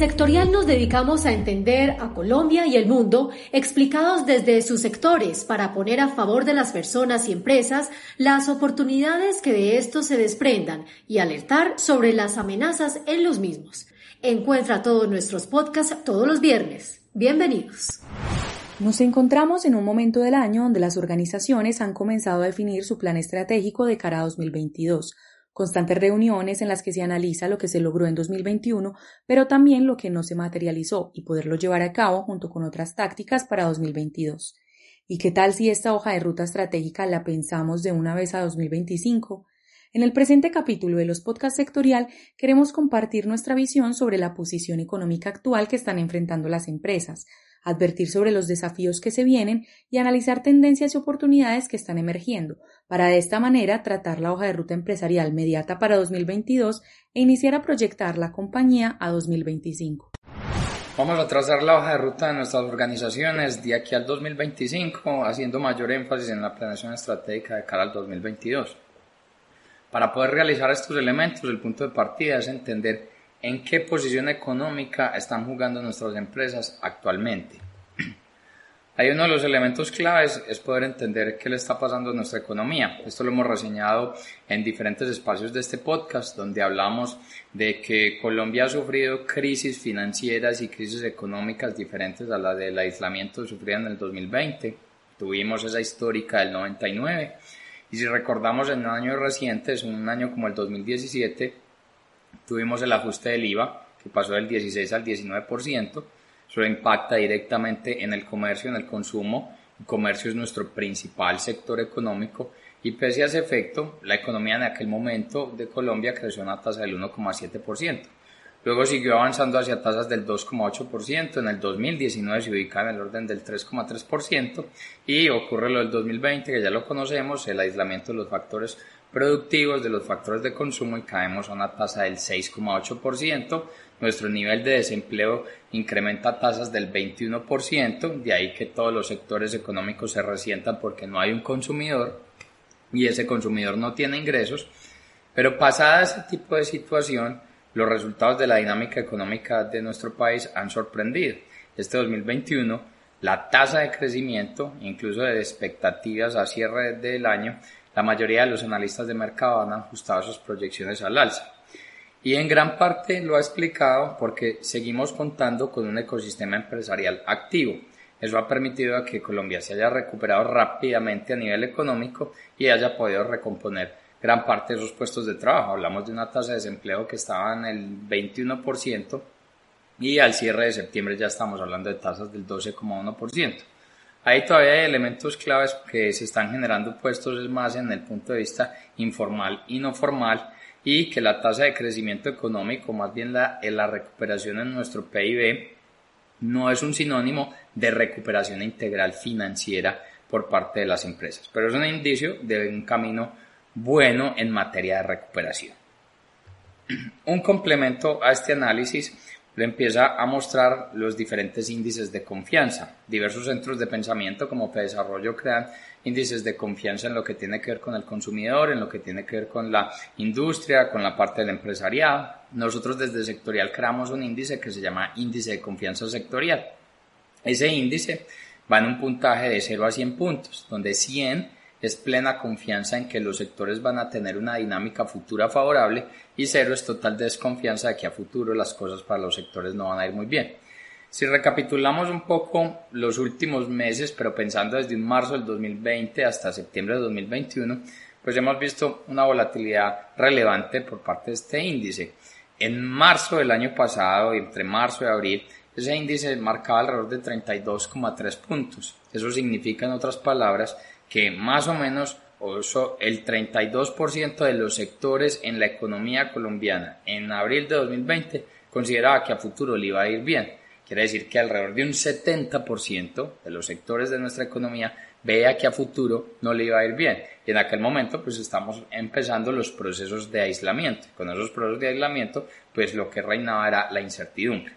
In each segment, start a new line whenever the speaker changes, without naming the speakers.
Sectorial nos dedicamos a entender a Colombia y el mundo explicados desde sus sectores para poner a favor de las personas y empresas las oportunidades que de estos se desprendan y alertar sobre las amenazas en los mismos. Encuentra todos nuestros podcasts todos los viernes. Bienvenidos.
Nos encontramos en un momento del año donde las organizaciones han comenzado a definir su plan estratégico de cara a 2022 constantes reuniones en las que se analiza lo que se logró en 2021, pero también lo que no se materializó y poderlo llevar a cabo junto con otras tácticas para 2022. ¿Y qué tal si esta hoja de ruta estratégica la pensamos de una vez a 2025? En el presente capítulo de los podcasts sectorial queremos compartir nuestra visión sobre la posición económica actual que están enfrentando las empresas, advertir sobre los desafíos que se vienen y analizar tendencias y oportunidades que están emergiendo, para de esta manera tratar la hoja de ruta empresarial mediata para 2022 e iniciar a proyectar la compañía a 2025.
Vamos a trazar la hoja de ruta de nuestras organizaciones de aquí al 2025, haciendo mayor énfasis en la planeación estratégica de cara al 2022. Para poder realizar estos elementos, el punto de partida es entender en qué posición económica están jugando nuestras empresas actualmente. Hay uno de los elementos claves es poder entender qué le está pasando a nuestra economía. Esto lo hemos reseñado en diferentes espacios de este podcast, donde hablamos de que Colombia ha sufrido crisis financieras y crisis económicas diferentes a la del aislamiento sufrida en el 2020. Tuvimos esa histórica del 99. Y si recordamos en años recientes, un año como el 2017, tuvimos el ajuste del IVA, que pasó del 16 al 19%. Eso impacta directamente en el comercio, en el consumo. El comercio es nuestro principal sector económico y pese a ese efecto, la economía en aquel momento de Colombia creció a una tasa del 1,7%. Luego siguió avanzando hacia tasas del 2,8%, en el 2019 se ubica en el orden del 3,3% y ocurre lo del 2020 que ya lo conocemos, el aislamiento de los factores productivos de los factores de consumo y caemos a una tasa del 6,8%. Nuestro nivel de desempleo incrementa tasas del 21%, de ahí que todos los sectores económicos se resientan porque no hay un consumidor y ese consumidor no tiene ingresos. Pero pasada ese tipo de situación, los resultados de la dinámica económica de nuestro país han sorprendido. Este 2021, la tasa de crecimiento, incluso de expectativas a cierre del año, la mayoría de los analistas de mercado han ajustado sus proyecciones al alza. Y en gran parte lo ha explicado porque seguimos contando con un ecosistema empresarial activo. Eso ha permitido que Colombia se haya recuperado rápidamente a nivel económico y haya podido recomponer gran parte de sus puestos de trabajo. Hablamos de una tasa de desempleo que estaba en el 21% y al cierre de septiembre ya estamos hablando de tasas del 12,1%. Ahí todavía hay elementos claves que se están generando puestos más en el punto de vista informal y no formal y que la tasa de crecimiento económico, más bien la, la recuperación en nuestro PIB, no es un sinónimo de recuperación integral financiera por parte de las empresas, pero es un indicio de un camino bueno en materia de recuperación. Un complemento a este análisis le empieza a mostrar los diferentes índices de confianza. Diversos centros de pensamiento como Desarrollo crean índices de confianza en lo que tiene que ver con el consumidor, en lo que tiene que ver con la industria, con la parte del empresariado. Nosotros desde sectorial creamos un índice que se llama índice de confianza sectorial. Ese índice va en un puntaje de 0 a 100 puntos, donde 100 es plena confianza en que los sectores van a tener una dinámica futura favorable y cero es total desconfianza de que a futuro las cosas para los sectores no van a ir muy bien. Si recapitulamos un poco los últimos meses, pero pensando desde marzo del 2020 hasta septiembre de 2021, pues hemos visto una volatilidad relevante por parte de este índice. En marzo del año pasado, entre marzo y abril, ese índice marcaba alrededor de 32,3 puntos. Eso significa, en otras palabras, que más o menos el 32% de los sectores en la economía colombiana en abril de 2020 consideraba que a futuro le iba a ir bien. Quiere decir que alrededor de un 70% de los sectores de nuestra economía veía que a futuro no le iba a ir bien. Y en aquel momento pues estamos empezando los procesos de aislamiento. Con esos procesos de aislamiento pues lo que reinaba era la incertidumbre.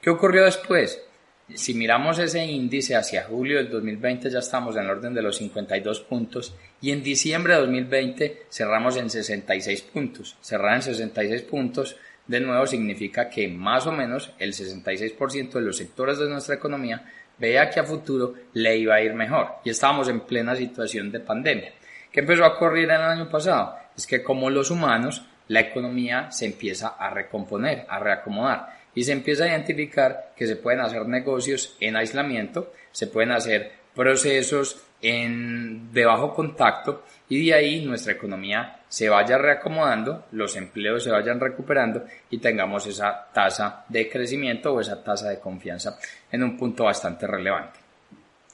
¿Qué ocurrió después? Si miramos ese índice hacia julio del 2020 ya estamos en el orden de los 52 puntos y en diciembre de 2020 cerramos en 66 puntos. Cerrar en 66 puntos de nuevo significa que más o menos el 66% de los sectores de nuestra economía veía que a futuro le iba a ir mejor y estábamos en plena situación de pandemia. ¿Qué empezó a ocurrir en el año pasado? Es que como los humanos, la economía se empieza a recomponer, a reacomodar y se empieza a identificar que se pueden hacer negocios en aislamiento, se pueden hacer procesos en, de bajo contacto y de ahí nuestra economía se vaya reacomodando, los empleos se vayan recuperando y tengamos esa tasa de crecimiento o esa tasa de confianza en un punto bastante relevante.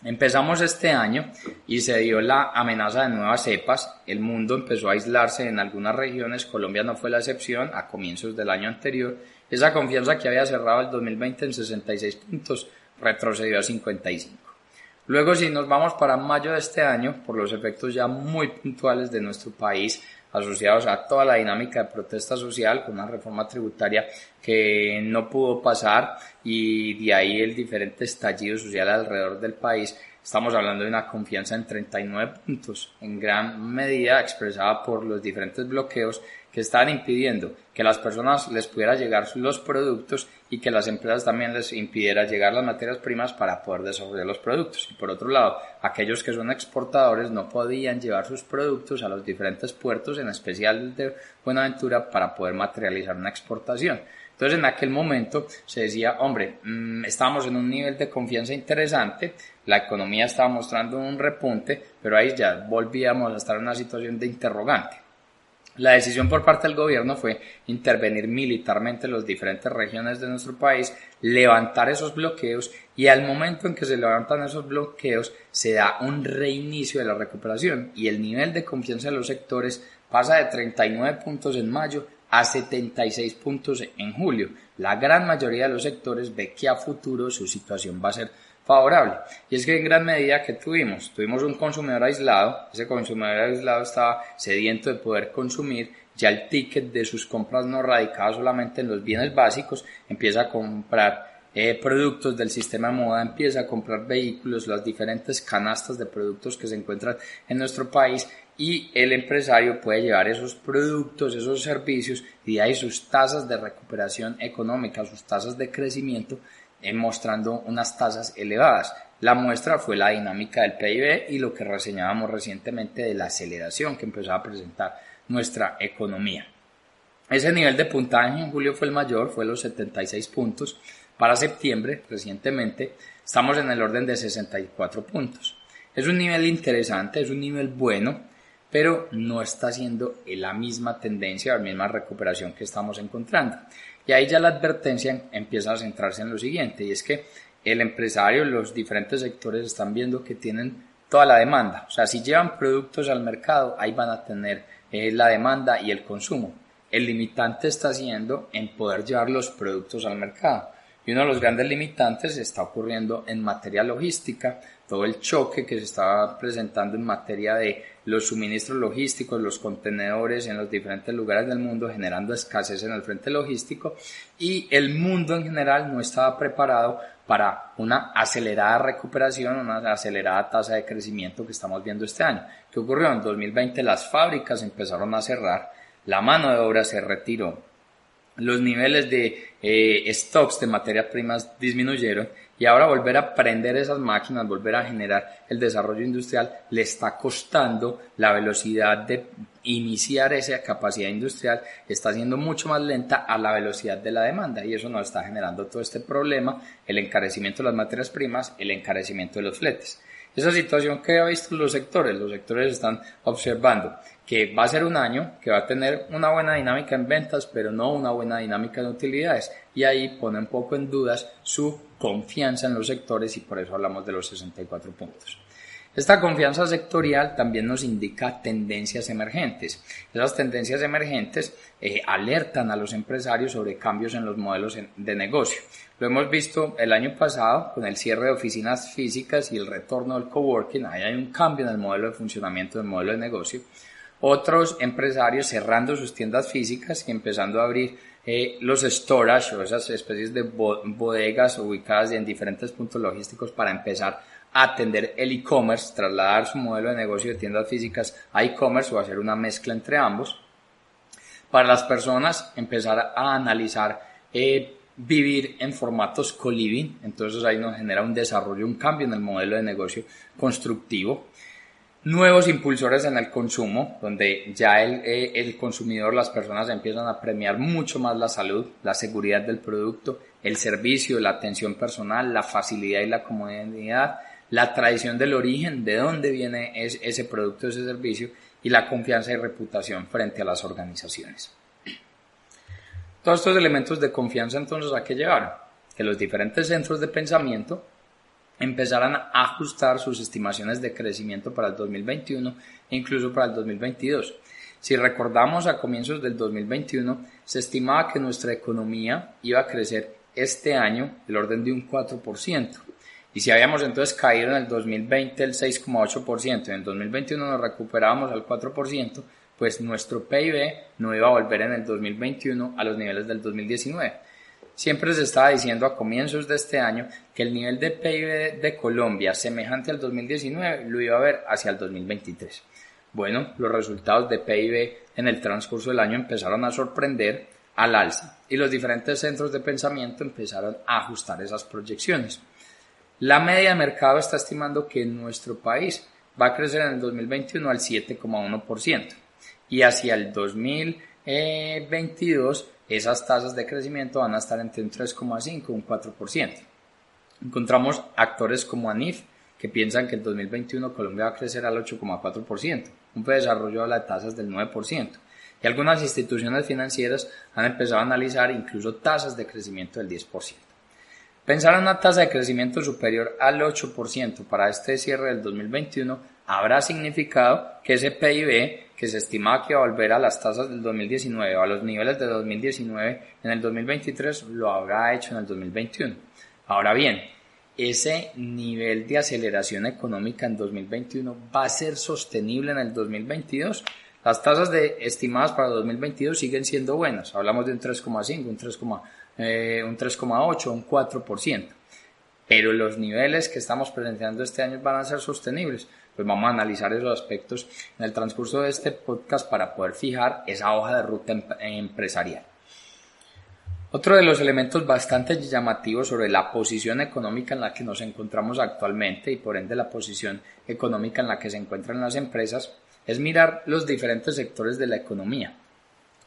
Empezamos este año y se dio la amenaza de nuevas cepas, el mundo empezó a aislarse en algunas regiones, Colombia no fue la excepción a comienzos del año anterior, esa confianza que había cerrado el 2020 en 66 puntos retrocedió a 55. Luego, si nos vamos para mayo de este año, por los efectos ya muy puntuales de nuestro país, asociados a toda la dinámica de protesta social, con una reforma tributaria que no pudo pasar y de ahí el diferente estallido social alrededor del país, Estamos hablando de una confianza en 39 puntos, en gran medida expresada por los diferentes bloqueos que estaban impidiendo que las personas les pudiera llegar los productos y que las empresas también les impidiera llegar las materias primas para poder desarrollar los productos. Y por otro lado, aquellos que son exportadores no podían llevar sus productos a los diferentes puertos, en especial de Buenaventura, para poder materializar una exportación. Entonces en aquel momento se decía, hombre, mm, estábamos en un nivel de confianza interesante, la economía estaba mostrando un repunte, pero ahí ya volvíamos a estar en una situación de interrogante. La decisión por parte del gobierno fue intervenir militarmente en las diferentes regiones de nuestro país, levantar esos bloqueos y al momento en que se levantan esos bloqueos se da un reinicio de la recuperación y el nivel de confianza de los sectores pasa de 39 puntos en mayo a 76 puntos en julio. La gran mayoría de los sectores ve que a futuro su situación va a ser favorable. Y es que en gran medida que tuvimos, tuvimos un consumidor aislado, ese consumidor aislado estaba sediento de poder consumir, ya el ticket de sus compras no radicaba solamente en los bienes básicos, empieza a comprar eh, productos del sistema de moda, empieza a comprar vehículos, las diferentes canastas de productos que se encuentran en nuestro país. Y el empresario puede llevar esos productos, esos servicios y de ahí sus tasas de recuperación económica, sus tasas de crecimiento, mostrando unas tasas elevadas. La muestra fue la dinámica del PIB y lo que reseñábamos recientemente de la aceleración que empezó a presentar nuestra economía. Ese nivel de puntaje en julio fue el mayor, fue los 76 puntos. Para septiembre, recientemente, estamos en el orden de 64 puntos. Es un nivel interesante, es un nivel bueno, pero no está siendo la misma tendencia o la misma recuperación que estamos encontrando. Y ahí ya la advertencia empieza a centrarse en lo siguiente, y es que el empresario, los diferentes sectores están viendo que tienen toda la demanda. O sea, si llevan productos al mercado, ahí van a tener eh, la demanda y el consumo. El limitante está siendo en poder llevar los productos al mercado. Y uno de los grandes limitantes está ocurriendo en materia logística, todo el choque que se está presentando en materia de los suministros logísticos, los contenedores en los diferentes lugares del mundo, generando escasez en el frente logístico y el mundo en general no estaba preparado para una acelerada recuperación, una acelerada tasa de crecimiento que estamos viendo este año. ¿Qué ocurrió? En 2020 las fábricas empezaron a cerrar, la mano de obra se retiró, los niveles de eh, stocks de materias primas disminuyeron y ahora volver a prender esas máquinas, volver a generar el desarrollo industrial, le está costando la velocidad de iniciar esa capacidad industrial, está siendo mucho más lenta a la velocidad de la demanda y eso nos está generando todo este problema, el encarecimiento de las materias primas, el encarecimiento de los fletes. Esa situación que ha visto los sectores, los sectores están observando que va a ser un año que va a tener una buena dinámica en ventas, pero no una buena dinámica en utilidades. Y ahí pone un poco en dudas su confianza en los sectores y por eso hablamos de los 64 puntos. Esta confianza sectorial también nos indica tendencias emergentes. Esas tendencias emergentes eh, alertan a los empresarios sobre cambios en los modelos de negocio. Lo hemos visto el año pasado con el cierre de oficinas físicas y el retorno del coworking. Ahí hay un cambio en el modelo de funcionamiento del modelo de negocio. Otros empresarios cerrando sus tiendas físicas y empezando a abrir eh, los storage o esas especies de bodegas ubicadas en diferentes puntos logísticos para empezar atender el e-commerce, trasladar su modelo de negocio de tiendas físicas a e-commerce o hacer una mezcla entre ambos. para las personas empezar a analizar eh, vivir en formatos co-living, entonces ahí nos genera un desarrollo, un cambio en el modelo de negocio constructivo. Nuevos impulsores en el consumo, donde ya el, eh, el consumidor, las personas empiezan a premiar mucho más la salud, la seguridad del producto, el servicio, la atención personal, la facilidad y la comodidad, la tradición del origen, de dónde viene ese producto, ese servicio y la confianza y reputación frente a las organizaciones. Todos estos elementos de confianza entonces a qué llevaron? Que los diferentes centros de pensamiento empezaran a ajustar sus estimaciones de crecimiento para el 2021 e incluso para el 2022. Si recordamos a comienzos del 2021, se estimaba que nuestra economía iba a crecer este año del orden de un 4%. Y si habíamos entonces caído en el 2020 el 6,8%, en el 2021 nos recuperábamos al 4%, pues nuestro PIB no iba a volver en el 2021 a los niveles del 2019. Siempre se estaba diciendo a comienzos de este año que el nivel de PIB de Colombia semejante al 2019 lo iba a ver hacia el 2023. Bueno, los resultados de PIB en el transcurso del año empezaron a sorprender al alza y los diferentes centros de pensamiento empezaron a ajustar esas proyecciones. La media de mercado está estimando que nuestro país va a crecer en el 2021 al 7,1% y hacia el 2022 esas tasas de crecimiento van a estar entre un 3,5 y un 4%. Encontramos actores como ANIF que piensan que en 2021 Colombia va a crecer al 8,4%, un desarrollo de tasas del 9%, y algunas instituciones financieras han empezado a analizar incluso tasas de crecimiento del 10%. Pensar en una tasa de crecimiento superior al 8% para este cierre del 2021 habrá significado que ese PIB que se estimaba que iba a volver a las tasas del 2019 o a los niveles de 2019 en el 2023 lo habrá hecho en el 2021. Ahora bien, ese nivel de aceleración económica en 2021 va a ser sostenible en el 2022. Las tasas de estimadas para 2022 siguen siendo buenas. Hablamos de un 3,5, un 3,8, eh, un 3,8, un 4%. Pero los niveles que estamos presentando este año van a ser sostenibles pues vamos a analizar esos aspectos en el transcurso de este podcast para poder fijar esa hoja de ruta em-, empresarial. Otro de los elementos bastante llamativos sobre la posición económica en la que nos encontramos actualmente y por ende la posición económica en la que se encuentran las empresas es mirar los diferentes sectores de la economía.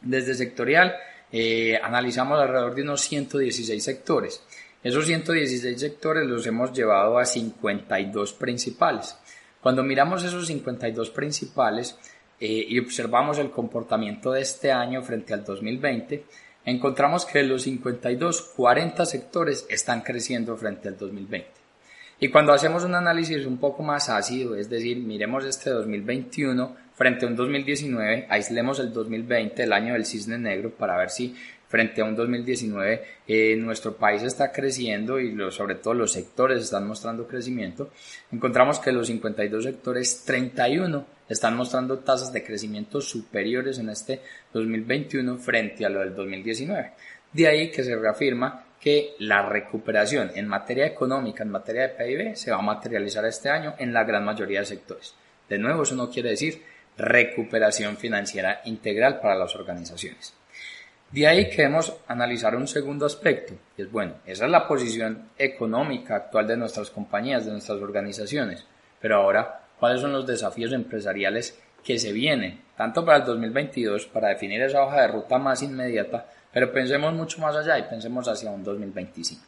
Desde sectorial eh, analizamos alrededor de unos 116 sectores. Esos 116 sectores los hemos llevado a 52 principales. Cuando miramos esos 52 principales eh, y observamos el comportamiento de este año frente al 2020, encontramos que los 52, 40 sectores están creciendo frente al 2020. Y cuando hacemos un análisis un poco más ácido, es decir, miremos este 2021 frente a un 2019, aislemos el 2020, el año del cisne negro, para ver si frente a un 2019 eh, nuestro país está creciendo y sobre todo los sectores están mostrando crecimiento, encontramos que los 52 sectores, 31 están mostrando tasas de crecimiento superiores en este 2021 frente a lo del 2019. De ahí que se reafirma que la recuperación en materia económica, en materia de PIB, se va a materializar este año en la gran mayoría de sectores. De nuevo, eso no quiere decir recuperación financiera integral para las organizaciones. De ahí queremos analizar un segundo aspecto, y es bueno, esa es la posición económica actual de nuestras compañías, de nuestras organizaciones, pero ahora, ¿cuáles son los desafíos empresariales que se vienen, tanto para el 2022, para definir esa hoja de ruta más inmediata, pero pensemos mucho más allá y pensemos hacia un 2025?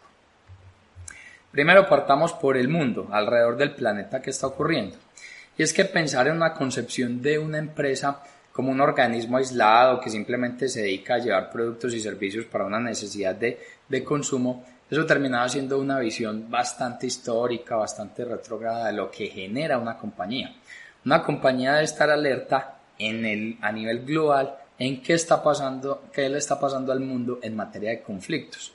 Primero partamos por el mundo, alrededor del planeta que está ocurriendo. Y es que pensar en una concepción de una empresa como un organismo aislado que simplemente se dedica a llevar productos y servicios para una necesidad de, de consumo, eso terminaba siendo una visión bastante histórica, bastante retrógrada de lo que genera una compañía. Una compañía debe estar alerta en el, a nivel global en qué está pasando, qué le está pasando al mundo en materia de conflictos.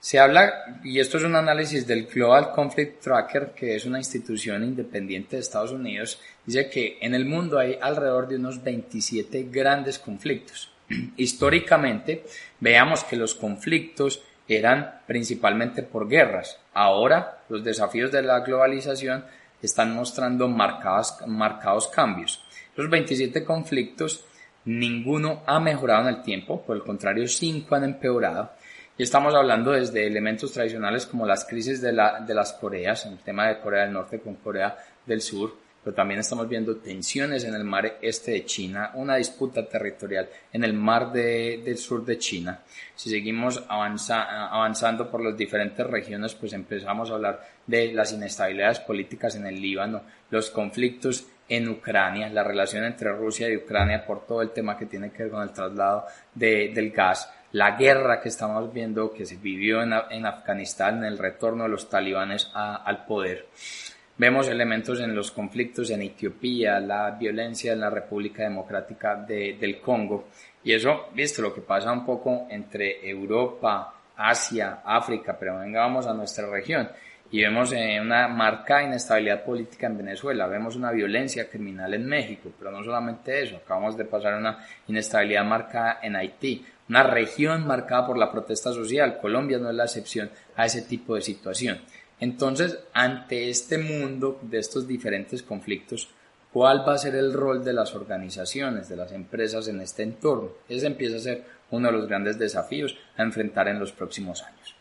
Se habla, y esto es un análisis del Global Conflict Tracker, que es una institución independiente de Estados Unidos, dice que en el mundo hay alrededor de unos 27 grandes conflictos. Históricamente, veamos que los conflictos eran principalmente por guerras. Ahora, los desafíos de la globalización están mostrando marcados, marcados cambios. Los 27 conflictos ninguno ha mejorado en el tiempo, por el contrario, cinco han empeorado. Y estamos hablando desde elementos tradicionales como las crisis de, la, de las Coreas, el tema de Corea del Norte con Corea del Sur, pero también estamos viendo tensiones en el mar este de China, una disputa territorial en el mar del sur de China. Si seguimos avanzando por las diferentes regiones, pues empezamos a hablar de las inestabilidades políticas en el Líbano, los conflictos en Ucrania, la relación entre Rusia y Ucrania por todo el tema que tiene que ver con el traslado del gas, la guerra que estamos viendo que se vivió en, Afganistán, en el retorno de los talibanes al poder. Vemos elementos en los conflictos en Etiopía, la violencia en la República Democrática del Congo. Y eso, visto lo que pasa un poco entre Europa, Asia, África, pero venga, vamos a nuestra región y vemos eh, una marcada inestabilidad política en Venezuela, vemos una violencia criminal en México, pero no solamente eso, acabamos de pasar una inestabilidad marcada en Haití, una región marcada por la protesta social, Colombia no es la excepción a ese tipo de situación. Entonces, ante este mundo de estos diferentes conflictos, ¿cuál va a ser el rol de las organizaciones, de las empresas en este entorno? Ese empieza a ser uno de los grandes desafíos a enfrentar en los próximos años.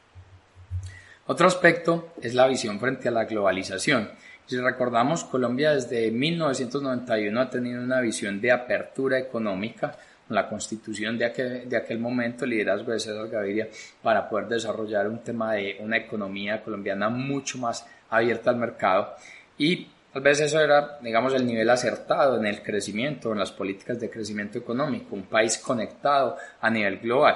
Otro aspecto es la visión frente a la globalización. Si recordamos, Colombia desde 1991 ha tenido una visión de apertura económica la constitución de aquel, momento, el liderazgo de César Gaviria, para poder desarrollar un tema de una economía colombiana mucho más abierta al mercado y tal vez eso era, digamos, el nivel acertado en el crecimiento, en las políticas de crecimiento económico, un país conectado a nivel global.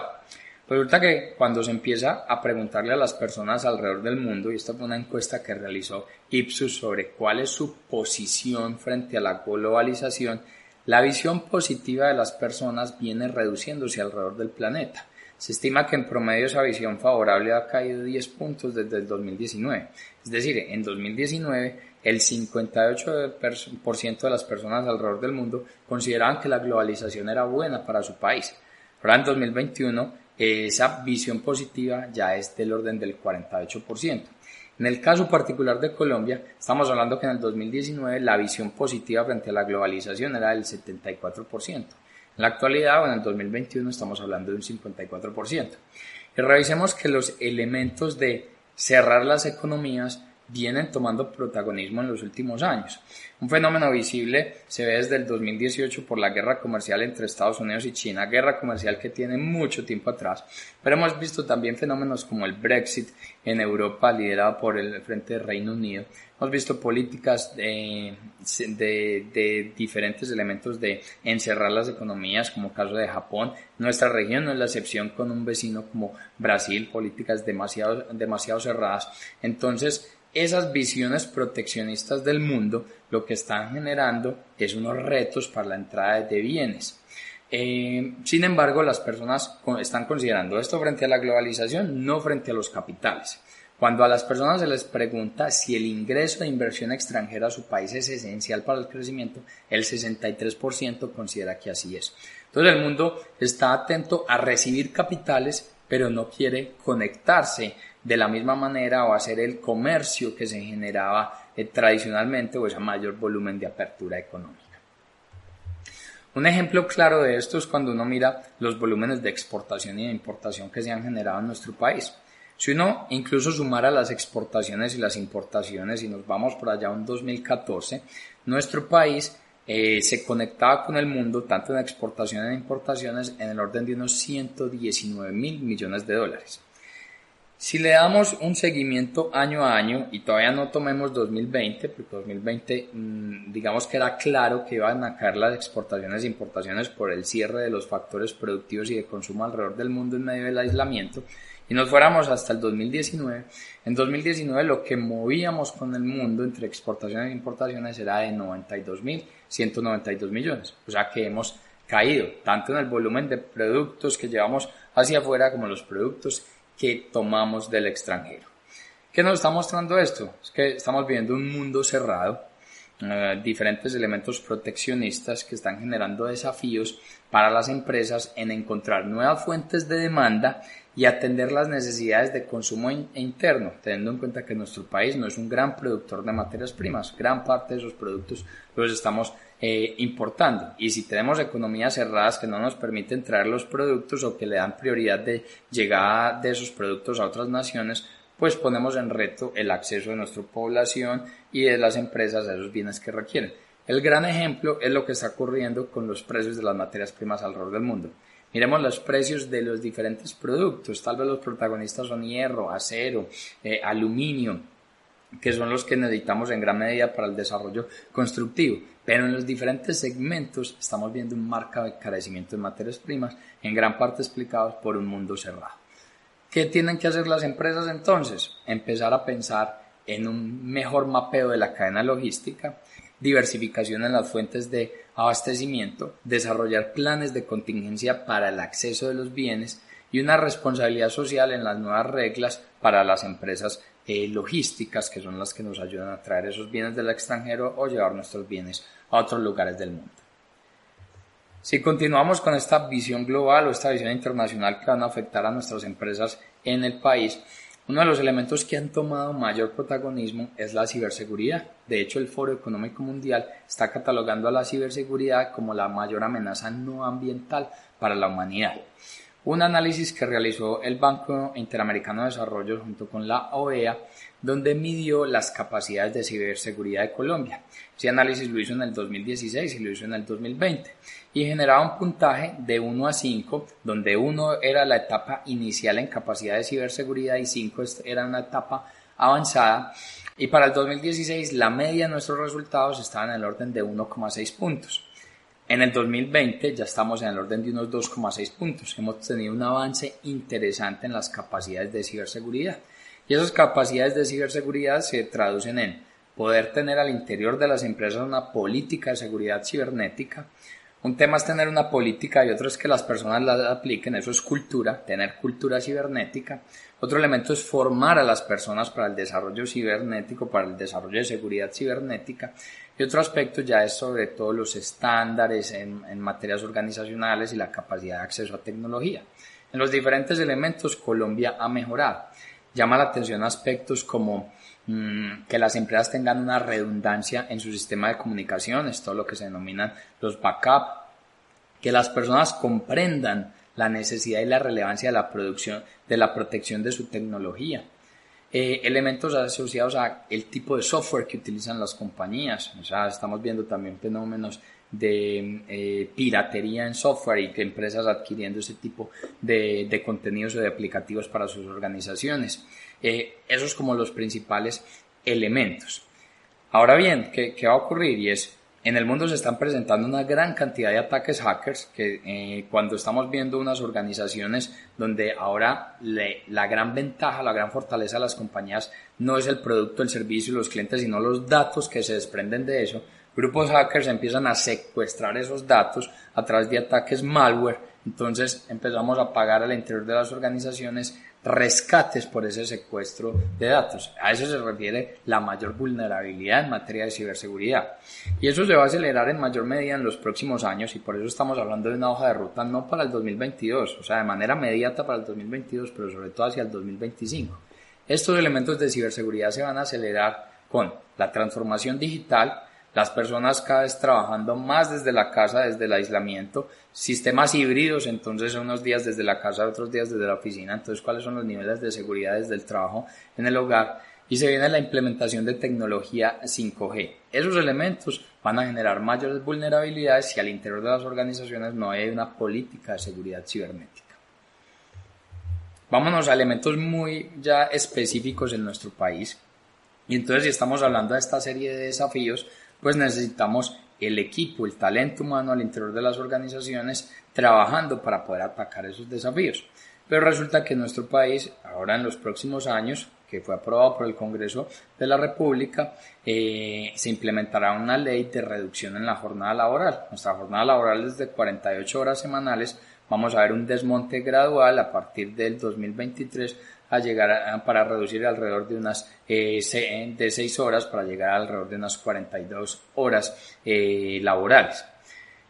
Resulta que cuando se empieza a preguntarle a las personas alrededor del mundo, y esta fue una encuesta que realizó Ipsos sobre cuál es su posición frente a la globalización, la visión positiva de las personas viene reduciéndose alrededor del planeta. Se estima que en promedio esa visión favorable ha caído 10 puntos desde el 2019. Es decir, en 2019 el 58% de las personas alrededor del mundo consideraban que la globalización era buena para su país. Ahora en 2021 esa visión positiva ya es del orden del 48%. En el caso particular de Colombia, estamos hablando que en el 2019 la visión positiva frente a la globalización era del 74%. En la actualidad, o en el 2021, estamos hablando de un 54%. Y revisemos que los elementos de cerrar las economías vienen tomando protagonismo en los últimos años. Un fenómeno visible se ve desde el 2018 por la guerra comercial entre Estados Unidos y China, guerra comercial que tiene mucho tiempo atrás, pero hemos visto también fenómenos como el Brexit en Europa liderado por el Frente del Reino Unido. Hemos visto políticas de, de, diferentes elementos de encerrar las economías, como caso de Japón. Nuestra región no es la excepción con un vecino como Brasil, políticas demasiado, demasiado cerradas. Entonces, esas visiones proteccionistas del mundo lo que están generando es unos retos para la entrada de bienes. Eh, sin embargo, las personas están considerando esto frente a la globalización, no frente a los capitales. Cuando a las personas se les pregunta si el ingreso de inversión extranjera a su país es esencial para el crecimiento, el 63% considera que así es. Entonces el mundo está atento a recibir capitales, pero no quiere conectarse de la misma manera o hacer el comercio que se generaba eh, tradicionalmente o ese mayor volumen de apertura económica. Un ejemplo claro de esto es cuando uno mira los volúmenes de exportación y de importación que se han generado en nuestro país. Si uno incluso sumara las exportaciones y las importaciones y nos vamos por allá en 2014, nuestro país eh, se conectaba con el mundo tanto en exportaciones e importaciones en el orden de unos 119 mil millones de dólares. Si le damos un seguimiento año a año y todavía no tomemos 2020, porque 2020 mm, digamos que era claro que iban a caer las exportaciones e importaciones por el cierre de los factores productivos y de consumo alrededor del mundo en medio del aislamiento, y nos fuéramos hasta el 2019, en 2019 lo que movíamos con el mundo entre exportaciones e importaciones era de 92.192 millones, o sea que hemos caído tanto en el volumen de productos que llevamos hacia afuera como los productos que tomamos del extranjero. ¿Qué nos está mostrando esto? Es que estamos viviendo un mundo cerrado eh, diferentes elementos proteccionistas que están generando desafíos para las empresas en encontrar nuevas fuentes de demanda y atender las necesidades de consumo interno, teniendo en cuenta que nuestro país no es un gran productor de materias primas, gran parte de esos productos los estamos eh, importando. Y si tenemos economías cerradas que no nos permiten traer los productos o que le dan prioridad de llegada de esos productos a otras naciones, pues ponemos en reto el acceso de nuestra población y de las empresas a esos bienes que requieren. El gran ejemplo es lo que está ocurriendo con los precios de las materias primas alrededor del mundo. Miremos los precios de los diferentes productos. Tal vez los protagonistas son hierro, acero, eh, aluminio, que son los que necesitamos en gran medida para el desarrollo constructivo. Pero en los diferentes segmentos estamos viendo un marcado encarecimiento de materias primas, en gran parte explicados por un mundo cerrado. ¿Qué tienen que hacer las empresas entonces? Empezar a pensar en un mejor mapeo de la cadena logística, diversificación en las fuentes de abastecimiento, desarrollar planes de contingencia para el acceso de los bienes y una responsabilidad social en las nuevas reglas para las empresas eh, logísticas que son las que nos ayudan a traer esos bienes del extranjero o llevar nuestros bienes a otros lugares del mundo. Si continuamos con esta visión global o esta visión internacional que van a afectar a nuestras empresas en el país, uno de los elementos que han tomado mayor protagonismo es la ciberseguridad. De hecho, el Foro Económico Mundial está catalogando a la ciberseguridad como la mayor amenaza no ambiental para la humanidad. Un análisis que realizó el Banco Interamericano de Desarrollo junto con la OEA donde midió las capacidades de ciberseguridad de Colombia. Ese análisis lo hizo en el 2016 y lo hizo en el 2020 y generaba un puntaje de 1 a 5, donde 1 era la etapa inicial en capacidad de ciberseguridad y 5 era una etapa avanzada. Y para el 2016 la media de nuestros resultados estaba en el orden de 1,6 puntos. En el 2020 ya estamos en el orden de unos 2,6 puntos. Hemos tenido un avance interesante en las capacidades de ciberseguridad. Y esas capacidades de ciberseguridad se traducen en poder tener al interior de las empresas una política de seguridad cibernética. Un tema es tener una política y otro es que las personas la apliquen, eso es cultura, tener cultura cibernética. Otro elemento es formar a las personas para el desarrollo cibernético, para el desarrollo de seguridad cibernética. Y otro aspecto ya es sobre todo los estándares en, en materias organizacionales y la capacidad de acceso a tecnología. En los diferentes elementos Colombia ha mejorado. Llama la atención aspectos como mm, que las empresas tengan una redundancia en su sistema de comunicaciones, todo lo que se denominan los backup, que las personas comprendan la necesidad y la relevancia de la producción, de la protección de su tecnología. Eh, elementos asociados a el tipo de software que utilizan las compañías. O sea, estamos viendo también fenómenos de eh, piratería en software y que empresas adquiriendo ese tipo de, de contenidos o de aplicativos para sus organizaciones. Eh, esos como los principales elementos. Ahora bien, ¿qué, ¿qué, va a ocurrir? Y es, en el mundo se están presentando una gran cantidad de ataques hackers que eh, cuando estamos viendo unas organizaciones donde ahora la gran ventaja, la gran fortaleza de las compañías no es el producto, el servicio y los clientes, sino los datos que se desprenden de eso, Grupos hackers empiezan a secuestrar esos datos a través de ataques malware. Entonces empezamos a pagar al interior de las organizaciones rescates por ese secuestro de datos. A eso se refiere la mayor vulnerabilidad en materia de ciberseguridad. Y eso se va a acelerar en mayor medida en los próximos años y por eso estamos hablando de una hoja de ruta no para el 2022, o sea, de manera inmediata para el 2022, pero sobre todo hacia el 2025. Estos elementos de ciberseguridad se van a acelerar con la transformación digital, las personas cada vez trabajando más desde la casa, desde el aislamiento, sistemas híbridos, entonces unos días desde la casa, otros días desde la oficina, entonces cuáles son los niveles de seguridad desde el trabajo en el hogar y se viene la implementación de tecnología 5G. Esos elementos van a generar mayores vulnerabilidades si al interior de las organizaciones no hay una política de seguridad cibernética. Vámonos a elementos muy ya específicos en nuestro país. Y entonces si estamos hablando de esta serie de desafíos, pues necesitamos el equipo, el talento humano al interior de las organizaciones trabajando para poder atacar esos desafíos. Pero resulta que en nuestro país, ahora en los próximos años, que fue aprobado por el Congreso de la República, eh, se implementará una ley de reducción en la jornada laboral. Nuestra jornada laboral es de 48 horas semanales. Vamos a ver un desmonte gradual a partir del 2023 a llegar para reducir alrededor de unas eh, de 6 horas para llegar alrededor de unas 42 horas eh, laborales.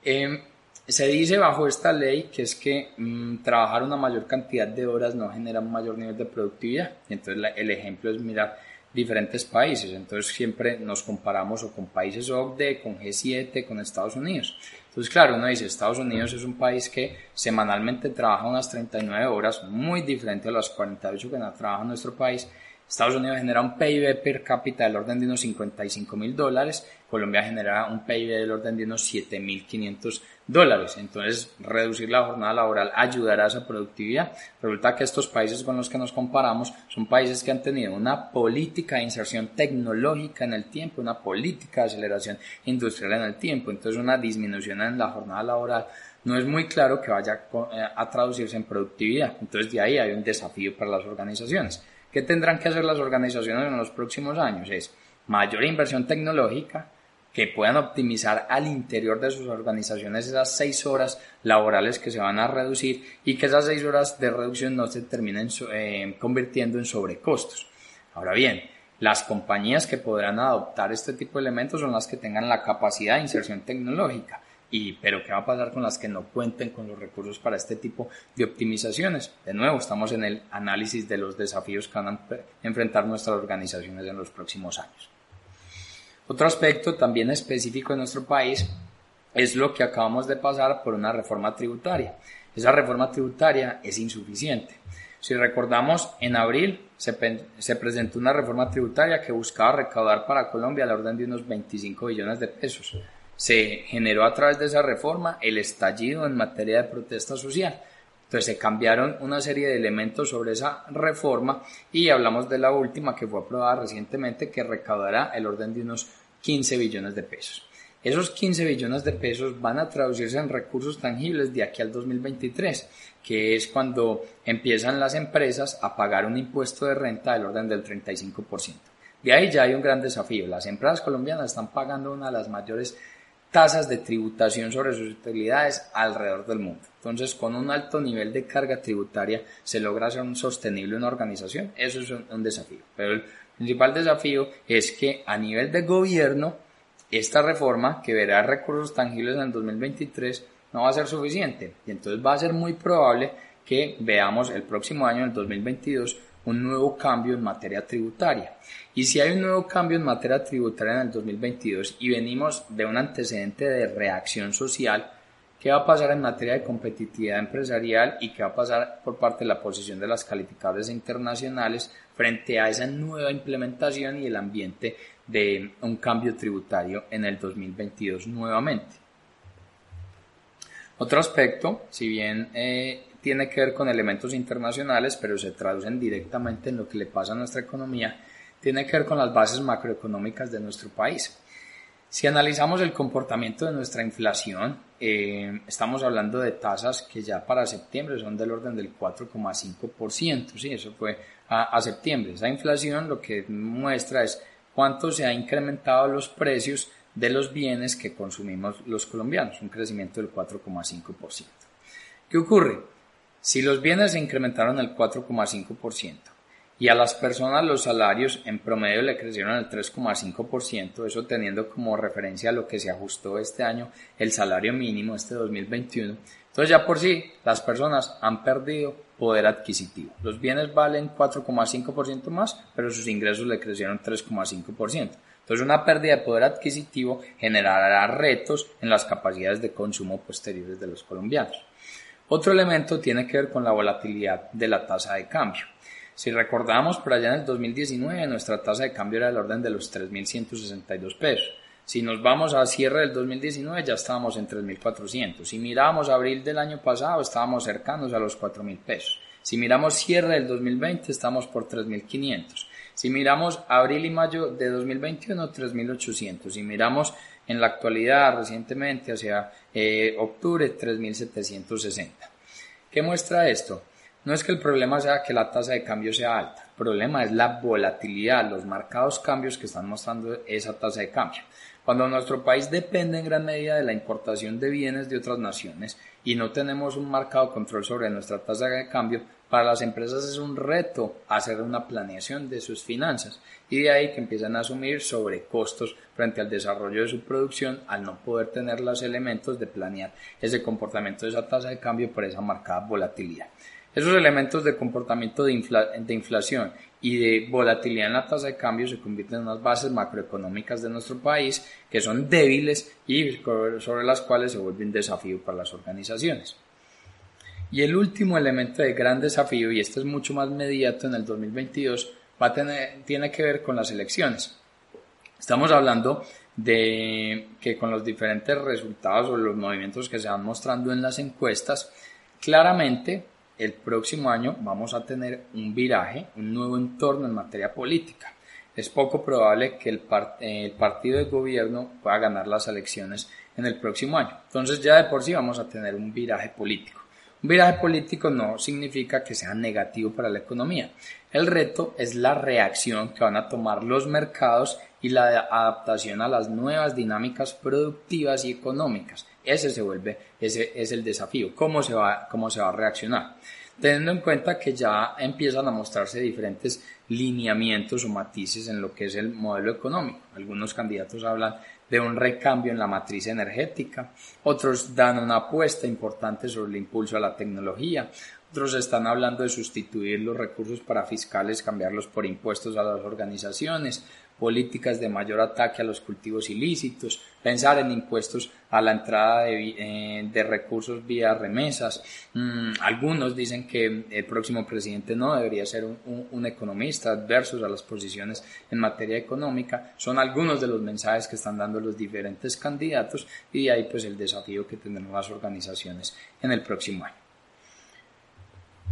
Em, se dice bajo esta ley que es que mm, trabajar una mayor cantidad de horas no genera un mayor nivel de productividad. Entonces el ejemplo es mirar diferentes países. Entonces siempre nos comparamos o con países OCDE, con G7, con Estados Unidos. Entonces, claro, uno dice, Estados Unidos es un país que semanalmente trabaja unas 39 horas, muy diferente a las 48 que trabaja nuestro país. Estados Unidos genera un PIB per cápita del orden de unos 55 mil dólares, Colombia genera un PIB del orden de unos 7.500 dólares. Entonces, reducir la jornada laboral ayudará a esa productividad. Resulta que estos países con los que nos comparamos son países que han tenido una política de inserción tecnológica en el tiempo, una política de aceleración industrial en el tiempo. Entonces, una disminución en la jornada laboral no es muy claro que vaya eh, a traducirse en productividad. Entonces, de ahí hay un desafío para las organizaciones. ¿Qué tendrán que hacer las organizaciones en los próximos años? Es mayor inversión tecnológica, que puedan optimizar al interior de sus organizaciones esas seis horas laborales que se van a reducir y que esas seis horas de reducción no se terminen eh, convirtiendo en sobrecostos. Ahora bien, las compañías que podrán adoptar este tipo de elementos son las que tengan la capacidad de inserción tecnológica. Y, pero ¿qué va a pasar con las que no cuenten con los recursos para este tipo de optimizaciones? De nuevo, estamos en el análisis de los desafíos que van a enfrentar nuestras organizaciones en los próximos años. Otro aspecto también específico en nuestro país es lo que acabamos de pasar por una reforma tributaria. Esa reforma tributaria es insuficiente. Si recordamos, en abril se, presentó una reforma tributaria que buscaba recaudar para Colombia la orden de unos 25 billones de pesos. Se generó a través de esa reforma el estallido en materia de protesta social. Entonces se cambiaron una serie de elementos sobre esa reforma y hablamos de la última que fue aprobada recientemente que recaudará el orden de unos 15 billones de pesos. Esos 15 billones de pesos van a traducirse en recursos tangibles de aquí al 2023, que es cuando empiezan las empresas a pagar un impuesto de renta del orden del 35%. De ahí ya hay un gran desafío. Las empresas colombianas están pagando una de las mayores tasas de tributación sobre sus utilidades alrededor del mundo. Entonces, con un alto nivel de carga tributaria se logra hacer un sostenible una organización. Eso es un, desafío. Pero el principal desafío es que a nivel de gobierno, esta reforma que verá recursos tangibles en 2023 no va a ser suficiente. Y entonces va a ser muy probable que veamos el próximo año, en el 2022, un nuevo cambio en materia tributaria. Y si hay un nuevo cambio en materia tributaria en el 2022 y venimos de un antecedente de reacción social, ¿qué va a pasar en materia de competitividad empresarial y qué va a pasar por parte de la posición de las calificables internacionales frente a esa nueva implementación y el ambiente de un cambio tributario en el 2022 nuevamente? Otro aspecto, si bien eh, tiene que ver con elementos internacionales, pero se traducen directamente en lo que le pasa a nuestra economía, tiene que ver con las bases macroeconómicas de nuestro país. Si analizamos el comportamiento de nuestra inflación, eh, estamos hablando de tasas que ya para septiembre son del orden del 4,5%, sí, eso fue a, septiembre. Esa inflación lo que muestra es cuánto se ha incrementado los precios de los bienes que consumimos los colombianos, un crecimiento del 4,5%. ¿Qué ocurre? Si los bienes se incrementaron el 4,5% y a las personas los salarios en promedio le crecieron el 3,5%, eso teniendo como referencia lo que se ajustó este año el salario mínimo este 2021, entonces ya por sí las personas han perdido poder adquisitivo. Los bienes valen 4,5% más, pero sus ingresos le crecieron 3,5%. Entonces una pérdida de poder adquisitivo generará retos en las capacidades de consumo posteriores de los colombianos. Otro elemento tiene que ver con la volatilidad de la tasa de cambio. Si recordamos, por allá en el 2019 nuestra tasa de cambio era del orden de los 3.162 pesos. Si nos vamos a cierre del 2019 ya estábamos en 3.400. Si miramos abril del año pasado estábamos cercanos a los 4.000 pesos. Si miramos cierre del 2020 estamos por 3.500. Si miramos abril y mayo de 2021 3.800. Si miramos en la actualidad recientemente hacia eh, octubre 3.760. ¿Qué muestra esto? No es que el problema sea que la tasa de cambio sea alta, el problema es la volatilidad, los marcados cambios que están mostrando esa tasa de cambio. Cuando nuestro país depende en gran medida de la importación de bienes de otras naciones y no tenemos un marcado control sobre nuestra tasa de cambio, para las empresas es un reto hacer una planeación de sus finanzas y de ahí que empiezan a asumir sobrecostos frente al desarrollo de su producción al no poder tener los elementos de planear ese comportamiento de esa tasa de cambio por esa marcada volatilidad. Esos elementos de comportamiento de, inflación y de volatilidad en la tasa de cambio se convierten en unas bases macroeconómicas de nuestro país que son débiles y sobre las cuales se vuelve un desafío para las organizaciones. Y el último elemento de gran desafío, y este es mucho más inmediato en el 2022, va a tener, tiene que ver con las elecciones. Estamos hablando de que con los diferentes resultados o los movimientos que se van mostrando en las encuestas, claramente el próximo año vamos a tener un viraje, un nuevo entorno en materia política. Es poco probable que el, el, partido de gobierno pueda ganar las elecciones en el próximo año. Entonces ya de por sí vamos a tener un viraje político. Un viraje político no significa que sea negativo para la economía. El reto es la reacción que van a tomar los mercados y la adaptación a las nuevas dinámicas productivas y económicas. Ese se vuelve, ese es el desafío, cómo se va, cómo se va a reaccionar. Teniendo en cuenta que ya empiezan a mostrarse diferentes lineamientos o matices en lo que es el modelo económico. Algunos candidatos hablan de un recambio en la matriz energética, otros dan una apuesta importante sobre el impulso a la tecnología, otros están hablando de sustituir los recursos para fiscales, cambiarlos por impuestos a las organizaciones, políticas de mayor ataque a los cultivos ilícitos, pensar en impuestos a la entrada de, eh, recursos vía remesas. Mm, algunos dicen que el próximo presidente no debería ser un, economista adversos a las posiciones en materia económica. Son algunos de los mensajes que están dando los diferentes candidatos y de ahí pues el desafío que tendrán las organizaciones en el próximo año.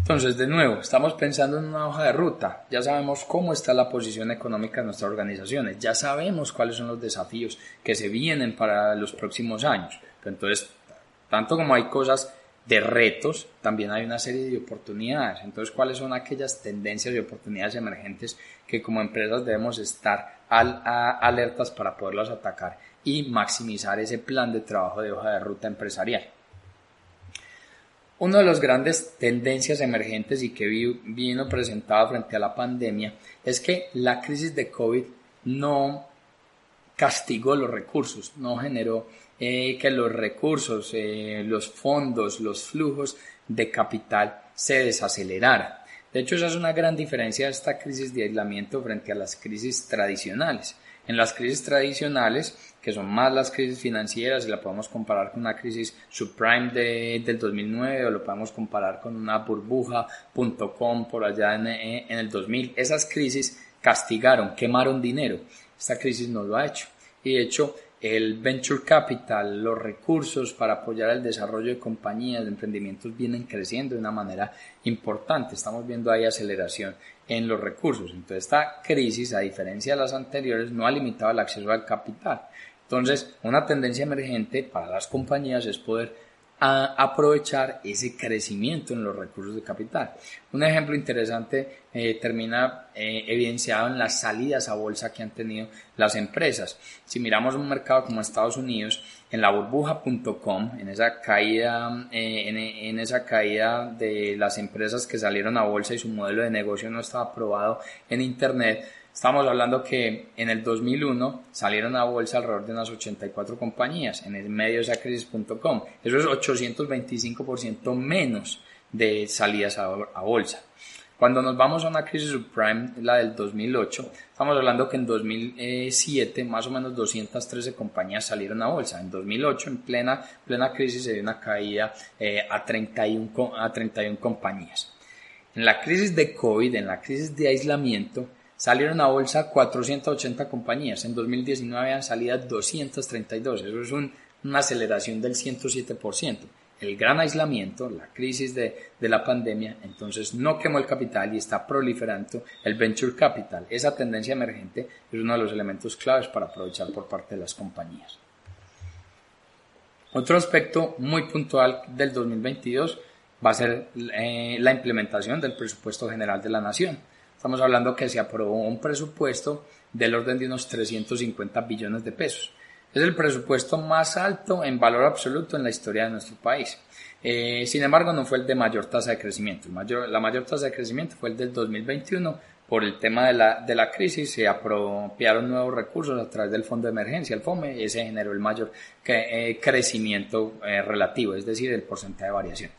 Entonces, de nuevo, estamos pensando en una hoja de ruta. Ya sabemos cómo está la posición económica de nuestras organizaciones. Ya sabemos cuáles son los desafíos que se vienen para los próximos años. entonces, tanto como hay cosas de retos, también hay una serie de oportunidades. Entonces, ¿cuáles son aquellas tendencias y oportunidades emergentes que como empresas debemos estar alertas para poderlas atacar y maximizar ese plan de trabajo de hoja de ruta empresarial? Una de las grandes tendencias emergentes y que vino presentado frente a la pandemia es que la crisis de COVID no castigó los recursos, no generó eh, que los recursos, eh, los fondos, los flujos de capital se desaceleraran. De hecho, esa es una gran diferencia de esta crisis de aislamiento frente a las crisis tradicionales. En las crisis tradicionales, que son más las crisis financieras, y la podemos comparar con una crisis subprime de, del 2009 o lo podemos comparar con una burbuja.com por allá en, en el 2000, esas crisis castigaron, quemaron dinero. Esta crisis no lo ha hecho. Y de hecho, el venture capital, los recursos para apoyar el desarrollo de compañías, de emprendimientos vienen creciendo de una manera importante. Estamos viendo ahí aceleración en los recursos. Entonces, esta crisis, a diferencia de las anteriores, no ha limitado el acceso al capital. Entonces, una tendencia emergente para las compañías es poder aprovechar ese crecimiento en los recursos de capital. Un ejemplo interesante eh, termina eh, evidenciado en las salidas a bolsa que han tenido las empresas. Si miramos un mercado como Estados Unidos, en la burbuja.com, en esa caída, eh, en, esa caída de las empresas que salieron a bolsa y su modelo de negocio no estaba aprobado en Internet, Estamos hablando que en el 2001 salieron a bolsa alrededor de unas 84 compañías en el medio de esa crisis.com. Eso es 825% menos de salidas a, bolsa. Cuando nos vamos a una crisis subprime, la del 2008, estamos hablando que en 2007 más o menos 213 compañías salieron a bolsa. En 2008, en plena, plena crisis, se dio una caída eh, a, 31, a 31 compañías. En la crisis de COVID, en la crisis de aislamiento, salieron a bolsa 480 compañías, en 2019 han salido 232, eso es una aceleración del 107%. El gran aislamiento, la crisis de, la pandemia, entonces no quemó el capital y está proliferando el venture capital. Esa tendencia emergente es uno de los elementos claves para aprovechar por parte de las compañías. Otro aspecto muy puntual del 2022 va a ser eh, la implementación del presupuesto general de la nación. Estamos hablando que se aprobó un presupuesto del orden de unos 350 billones de pesos. Es el presupuesto más alto en valor absoluto en la historia de nuestro país. Eh, sin embargo, no fue el de mayor tasa de crecimiento. la mayor tasa de crecimiento fue el del 2021. Por el tema de la, de la crisis se apropiaron nuevos recursos a través del Fondo de Emergencia, el FOME, y ese generó el mayor eh, crecimiento eh, relativo, es decir, el porcentaje de variación.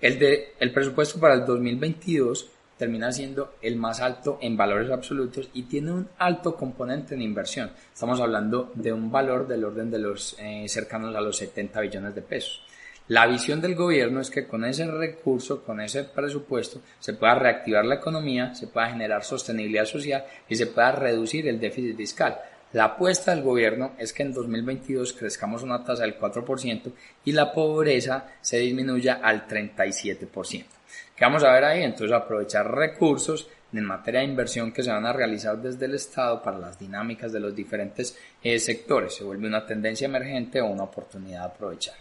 El, de, el presupuesto para el 2022 termina siendo el más alto en valores absolutos y tiene un alto componente en inversión. Estamos hablando de un valor del orden de los cercanos a los 70 billones de pesos. La visión del gobierno es que con ese recurso, con ese presupuesto, se pueda reactivar la economía, se pueda generar sostenibilidad social y se pueda reducir el déficit fiscal. La apuesta del gobierno es que en 2022 crezcamos una tasa del 4% y la pobreza se disminuya al 37%. ¿Qué vamos a ver ahí? Entonces aprovechar recursos en materia de inversión que se van a realizar desde el Estado para las dinámicas de los diferentes eh, sectores. Se vuelve una tendencia emergente o una oportunidad de aprovechar.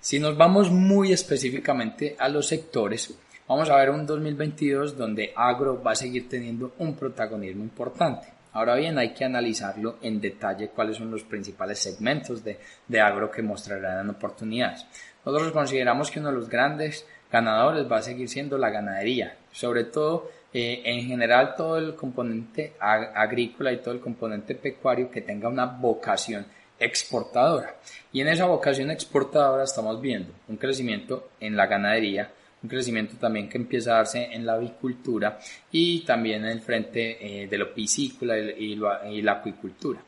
Si nos vamos muy específicamente a los sectores, vamos a ver un 2022 donde agro va a seguir teniendo un protagonismo importante. Ahora bien, hay que analizarlo en detalle cuáles son los principales segmentos de, de agro que mostrarán oportunidades. Nosotros consideramos que uno de los grandes ganadores va a seguir siendo la ganadería, sobre todo eh, en general todo el componente agrícola y todo el componente pecuario que tenga una vocación exportadora. Y en esa vocación exportadora estamos viendo un crecimiento en la ganadería, un crecimiento también que empieza a darse en la avicultura y también en el frente eh, de lo piscícola y, la acuicultura.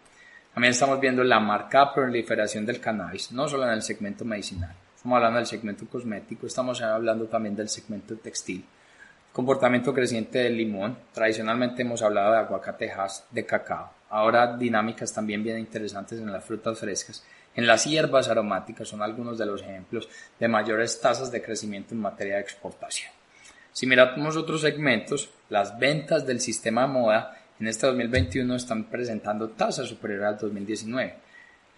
También estamos viendo la marcada proliferación del cannabis, no solo en el segmento medicinal, estamos hablando del segmento cosmético, estamos hablando también del segmento textil, comportamiento creciente del limón, tradicionalmente hemos hablado de aguacatejas, de cacao, Ahora dinámicas también bien interesantes en las frutas frescas. En las hierbas aromáticas son algunos de los ejemplos de mayores tasas de crecimiento en materia de exportación. Si miramos otros segmentos, las ventas del sistema de moda en este 2021 están presentando tasas superiores al 2019.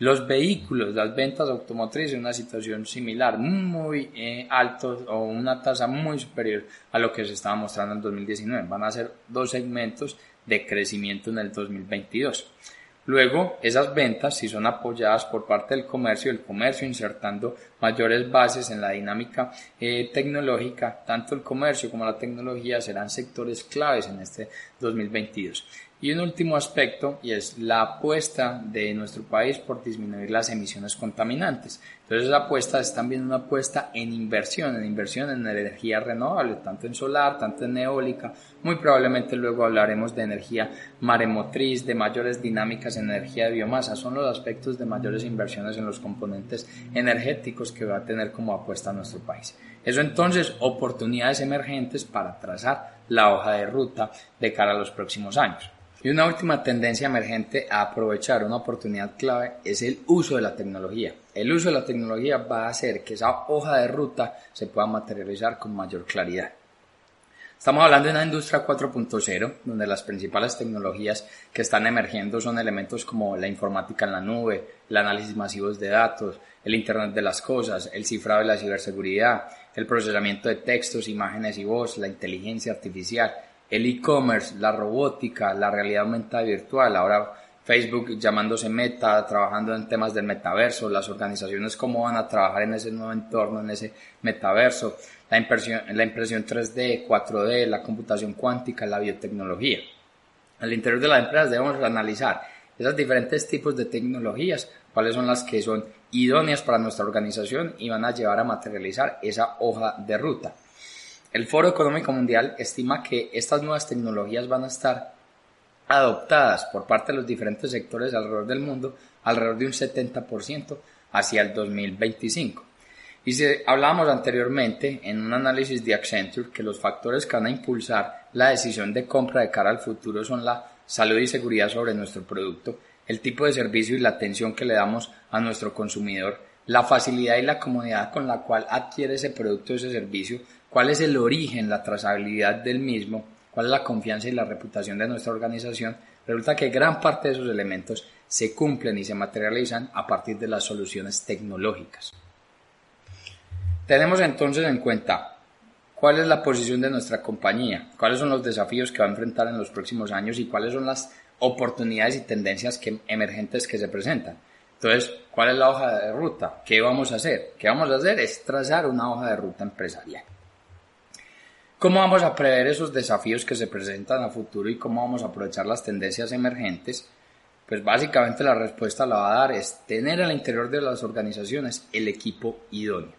Los vehículos, las ventas automotrices una situación similar, muy eh, altos o una tasa muy superior a lo que se estaba mostrando en 2019. Van a ser dos segmentos de crecimiento en el 2022. Luego, esas ventas, si son apoyadas por parte del comercio, el comercio insertando mayores bases en la dinámica eh, tecnológica, tanto el comercio como la tecnología serán sectores claves en este 2022. Y un último aspecto, y es la apuesta de nuestro país por disminuir las emisiones contaminantes. Entonces, esa apuesta es también una apuesta en inversión, en inversión en energía renovable, tanto en solar, tanto en eólica. Muy probablemente luego hablaremos de energía maremotriz, de mayores dinámicas en energía de biomasa. Son los aspectos de mayores inversiones en los componentes energéticos que va a tener como apuesta nuestro país. Eso entonces, oportunidades emergentes para trazar la hoja de ruta de cara a los próximos años. Y una última tendencia emergente a aprovechar una oportunidad clave es el uso de la tecnología. El uso de la tecnología va a hacer que esa hoja de ruta se pueda materializar con mayor claridad. Estamos hablando de una industria 4.0, donde las principales tecnologías que están emergiendo son elementos como la informática en la nube, el análisis masivo de datos, el Internet de las Cosas, el cifrado de la ciberseguridad, el procesamiento de textos, imágenes y voz, la inteligencia artificial, el e-commerce, la robótica, la realidad aumentada virtual, ahora Facebook llamándose Meta, trabajando en temas del metaverso, las organizaciones cómo van a trabajar en ese nuevo entorno, en ese metaverso, la impresión, la impresión 3D, 4D, la computación cuántica, la biotecnología. Al interior de las empresas debemos analizar esos diferentes tipos de tecnologías, cuáles son las que son idóneas para nuestra organización y van a llevar a materializar esa hoja de ruta. El Foro Económico Mundial estima que estas nuevas tecnologías van a estar adoptadas por parte de los diferentes sectores alrededor del mundo alrededor de un 70% hacia el 2025. Y si hablábamos anteriormente en un análisis de Accenture que los factores que van a impulsar la decisión de compra de cara al futuro son la salud y seguridad sobre nuestro producto, el tipo de servicio y la atención que le damos a nuestro consumidor, la facilidad y la comodidad con la cual adquiere ese producto o ese servicio, cuál es el origen, la trazabilidad del mismo, cuál es la confianza y la reputación de nuestra organización, resulta que gran parte de esos elementos se cumplen y se materializan a partir de las soluciones tecnológicas. Tenemos entonces en cuenta cuál es la posición de nuestra compañía, cuáles son los desafíos que va a enfrentar en los próximos años y cuáles son las oportunidades y tendencias emergentes que se presentan. Entonces, ¿cuál es la hoja de ruta? ¿Qué vamos a hacer? ¿Qué vamos a hacer? Es trazar una hoja de ruta empresarial. ¿Cómo vamos a prever esos desafíos que se presentan a futuro y cómo vamos a aprovechar las tendencias emergentes? Pues básicamente la respuesta la va a dar es tener al interior de las organizaciones el equipo idóneo.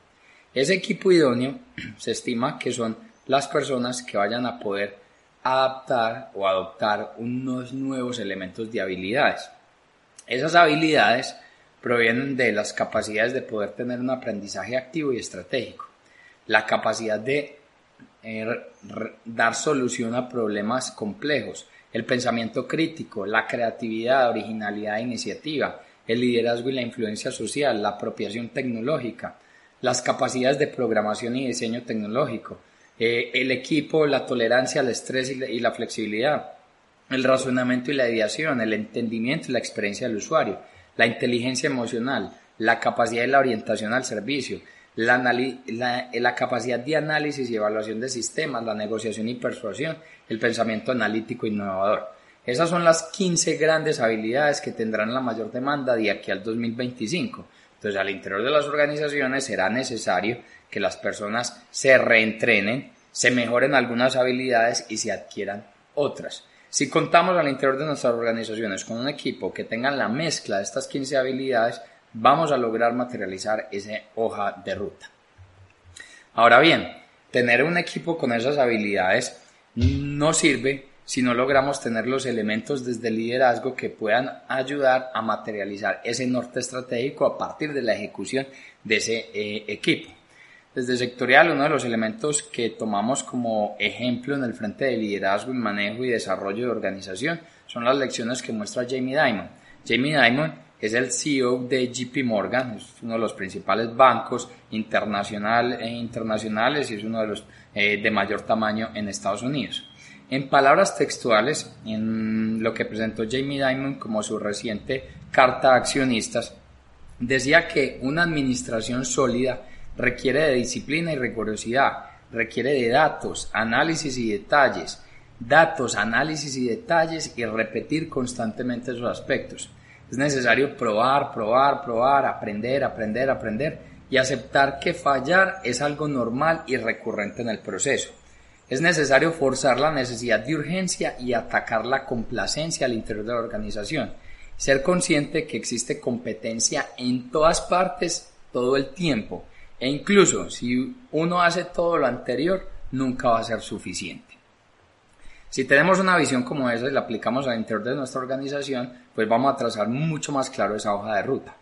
Ese equipo idóneo se estima que son las personas que vayan a poder adaptar o adoptar unos nuevos elementos de habilidades. Esas habilidades provienen de las capacidades de poder tener un aprendizaje activo y estratégico, la capacidad de eh, dar solución a problemas complejos, el pensamiento crítico, la creatividad, originalidad e iniciativa, el liderazgo y la influencia social, la apropiación tecnológica, las capacidades de programación y diseño tecnológico, eh, el equipo, la tolerancia al estrés y la, flexibilidad, el razonamiento y la ideación, el entendimiento y la experiencia del usuario, la inteligencia emocional, la capacidad y la orientación al servicio, la, la, capacidad de análisis y evaluación de sistemas, la negociación y persuasión, el pensamiento analítico innovador. Esas son las 15 grandes habilidades que tendrán la mayor demanda de aquí al 2025. Entonces, al interior de las organizaciones será necesario que las personas se reentrenen, se mejoren algunas habilidades y se adquieran otras. Si contamos al interior de nuestras organizaciones con un equipo que tenga la mezcla de estas 15 habilidades, vamos a lograr materializar esa hoja de ruta. Ahora bien, tener un equipo con esas habilidades no sirve si no logramos tener los elementos desde el liderazgo que puedan ayudar a materializar ese norte estratégico a partir de la ejecución de ese eh, equipo. Desde sectorial, uno de los elementos que tomamos como ejemplo en el frente de liderazgo manejo y desarrollo de organización son las lecciones que muestra Jamie Dimon. Jamie Dimon es el CEO de JP Morgan, es uno de los principales bancos internacional e internacionales y es uno de los eh, de mayor tamaño en Estados Unidos. En palabras textuales, en lo que presentó Jamie Dimon como su reciente carta a accionistas, decía que una administración sólida requiere de disciplina y rigurosidad, requiere de datos, análisis y detalles, datos, análisis y detalles y repetir constantemente esos aspectos. Es necesario probar, probar, probar, aprender, aprender, aprender y aceptar que fallar es algo normal y recurrente en el proceso. Es necesario forzar la necesidad de urgencia y atacar la complacencia al interior de la organización. Ser consciente que existe competencia en todas partes todo el tiempo e incluso si uno hace todo lo anterior, nunca va a ser suficiente. Si tenemos una visión como esa y la aplicamos al interior de nuestra organización, pues vamos a trazar mucho más claro esa hoja de ruta.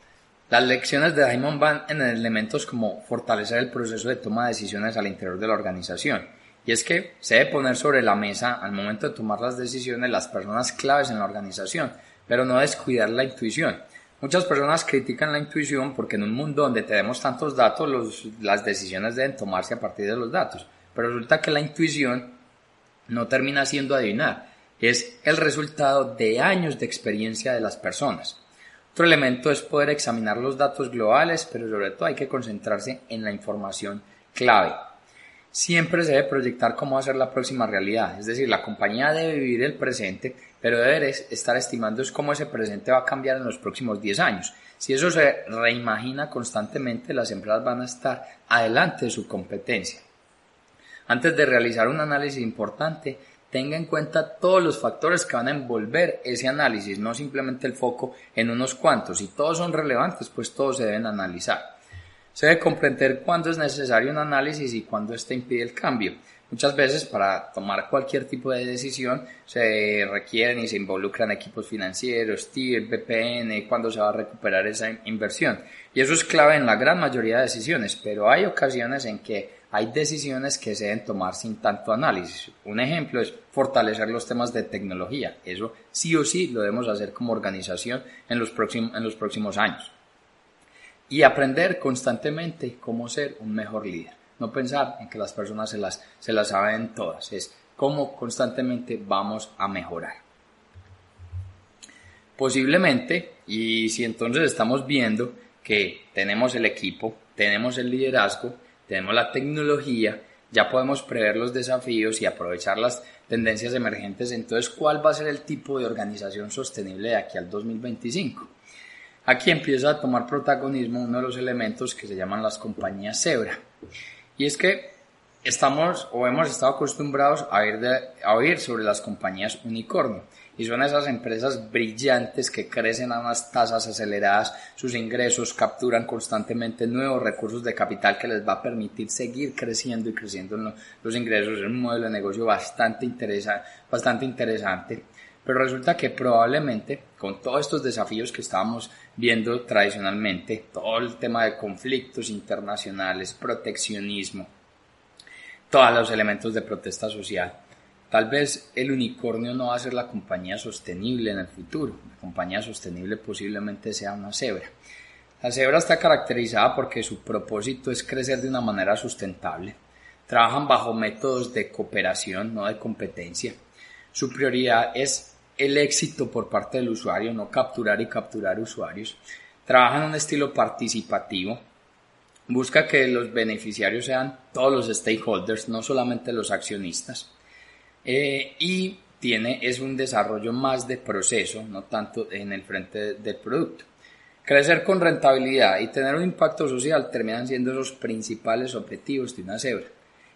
Las lecciones de Diamond van en elementos como fortalecer el proceso de toma de decisiones al interior de la organización. Y es que se debe poner sobre la mesa al momento de tomar las decisiones las personas claves en la organización, pero no descuidar la intuición. Muchas personas critican la intuición porque en un mundo donde tenemos tantos datos, las decisiones deben tomarse a partir de los datos. Pero resulta que la intuición no termina siendo adivinar, es el resultado de años de experiencia de las personas. Otro elemento es poder examinar los datos globales, pero sobre todo hay que concentrarse en la información clave. Siempre se debe proyectar cómo va a ser la próxima realidad, es decir, la compañía debe vivir el presente, pero debe estar estimando cómo ese presente va a cambiar en los próximos 10 años. Si eso se reimagina constantemente, las empresas van a estar adelante de su competencia. Antes de realizar un análisis importante, tenga en cuenta todos los factores que van a envolver ese análisis, no simplemente el foco en unos cuantos. Si todos son relevantes, pues todos se deben analizar. Se debe comprender cuándo es necesario un análisis y cuándo éste impide el cambio. Muchas veces para tomar cualquier tipo de decisión se requieren y se involucran equipos financieros, TIR, BPN, cuándo se va a recuperar esa inversión. Y eso es clave en la gran mayoría de decisiones, pero hay ocasiones en que hay decisiones que se deben tomar sin tanto análisis. Un ejemplo es fortalecer los temas de tecnología. Eso sí o sí lo debemos hacer como organización en los, próximos, años. Y aprender constantemente cómo ser un mejor líder. No pensar en que las personas se las, se las saben todas. Es cómo constantemente vamos a mejorar. Posiblemente, y si entonces estamos viendo que tenemos el equipo, tenemos el liderazgo, tenemos la tecnología, ya podemos prever los desafíos y aprovechar las tendencias emergentes. Entonces, ¿cuál va a ser el tipo de organización sostenible de aquí al 2025? Aquí empieza a tomar protagonismo uno de los elementos que se llaman las compañías cebra. Y es que estamos o hemos estado acostumbrados a oír, sobre las compañías unicornio. Y son esas empresas brillantes que crecen a unas tasas aceleradas, sus ingresos capturan constantemente nuevos recursos de capital que les va a permitir seguir creciendo y creciendo los ingresos. Es un modelo de negocio bastante, interesa, bastante interesante. Pero resulta que probablemente con todos estos desafíos que estábamos viendo tradicionalmente, todo el tema de conflictos internacionales, proteccionismo, todos los elementos de protesta social, tal vez el unicornio no va a ser la compañía sostenible en el futuro. La compañía sostenible posiblemente sea una cebra. La cebra está caracterizada porque su propósito es crecer de una manera sustentable. Trabajan bajo métodos de cooperación, no de competencia. Su prioridad es el éxito por parte del usuario, no capturar y capturar usuarios. Trabaja en un estilo participativo. Busca que los beneficiarios sean todos los stakeholders, no solamente los accionistas. Eh, y tiene, es un desarrollo más de proceso, no tanto en el frente del producto. Crecer con rentabilidad y tener un impacto social terminan siendo los principales objetivos de una cebra.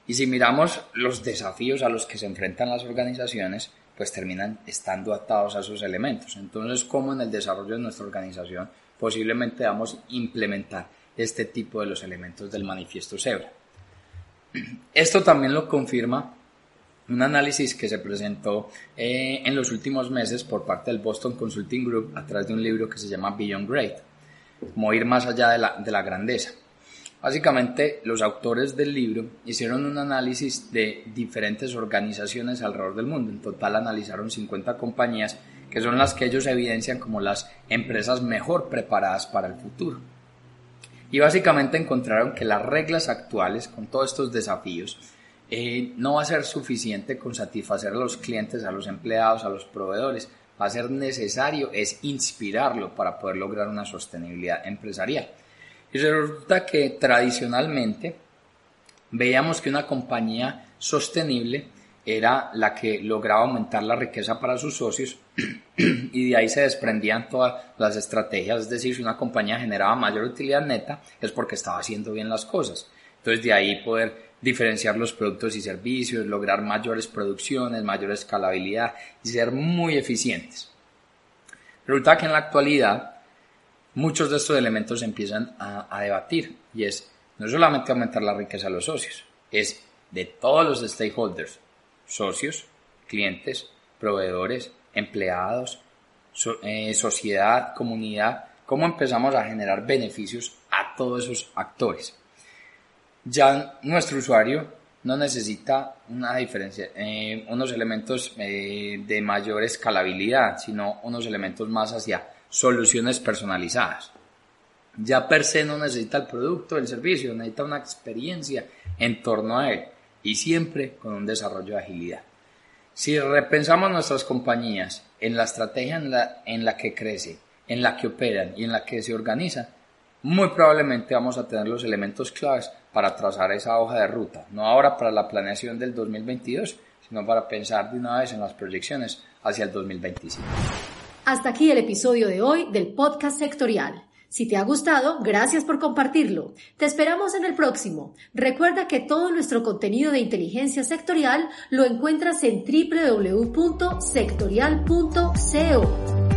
Y si miramos los desafíos a los que se enfrentan las organizaciones, pues terminan estando atados a esos elementos. Entonces, ¿cómo en el desarrollo de nuestra organización posiblemente vamos a implementar este tipo de los elementos del manifiesto Zebra? Esto también lo confirma un análisis que se presentó eh, en los últimos meses por parte del Boston Consulting Group a través de un libro que se llama Beyond Great, como ir más allá de la, de la grandeza. Básicamente, los autores del libro hicieron un análisis de diferentes organizaciones alrededor del mundo. En total analizaron 50 compañías que son las que ellos evidencian como las empresas mejor preparadas para el futuro. Y básicamente encontraron que las reglas actuales, con todos estos desafíos, eh, no va a ser suficiente con satisfacer a los clientes, a los empleados, a los proveedores. Va a ser necesario es inspirarlo para poder lograr una sostenibilidad empresarial. Y resulta que tradicionalmente veíamos que una compañía sostenible era la que lograba aumentar la riqueza para sus socios y de ahí se desprendían todas las estrategias, es decir, si una compañía generaba mayor utilidad neta es porque estaba haciendo bien las cosas. Entonces de ahí poder diferenciar los productos y servicios, lograr mayores producciones, mayor escalabilidad y ser muy eficientes. Resulta que en la actualidad muchos de estos elementos se empiezan a, debatir y es no solamente aumentar la riqueza de los socios, es de todos los stakeholders, socios, clientes, proveedores, empleados, eh, sociedad, comunidad, cómo empezamos a generar beneficios a todos esos actores. Ya nuestro usuario no necesita una diferencia, eh, unos elementos eh, de mayor escalabilidad, sino unos elementos más hacia soluciones personalizadas. Ya per se no necesita el producto, el servicio, necesita una experiencia en torno a él y siempre con un desarrollo de agilidad. Si repensamos nuestras compañías en la estrategia en la, en la que crece, en la que operan y en la que se organizan, muy probablemente vamos a tener los elementos claves para trazar esa hoja de ruta, no ahora para la planeación del 2022, sino para pensar de una vez en las proyecciones hacia el 2025.
Hasta aquí el episodio de hoy del podcast sectorial. Si te ha gustado, gracias por compartirlo. Te esperamos en el próximo. Recuerda que todo nuestro contenido de inteligencia sectorial lo encuentras en www.sectorial.co.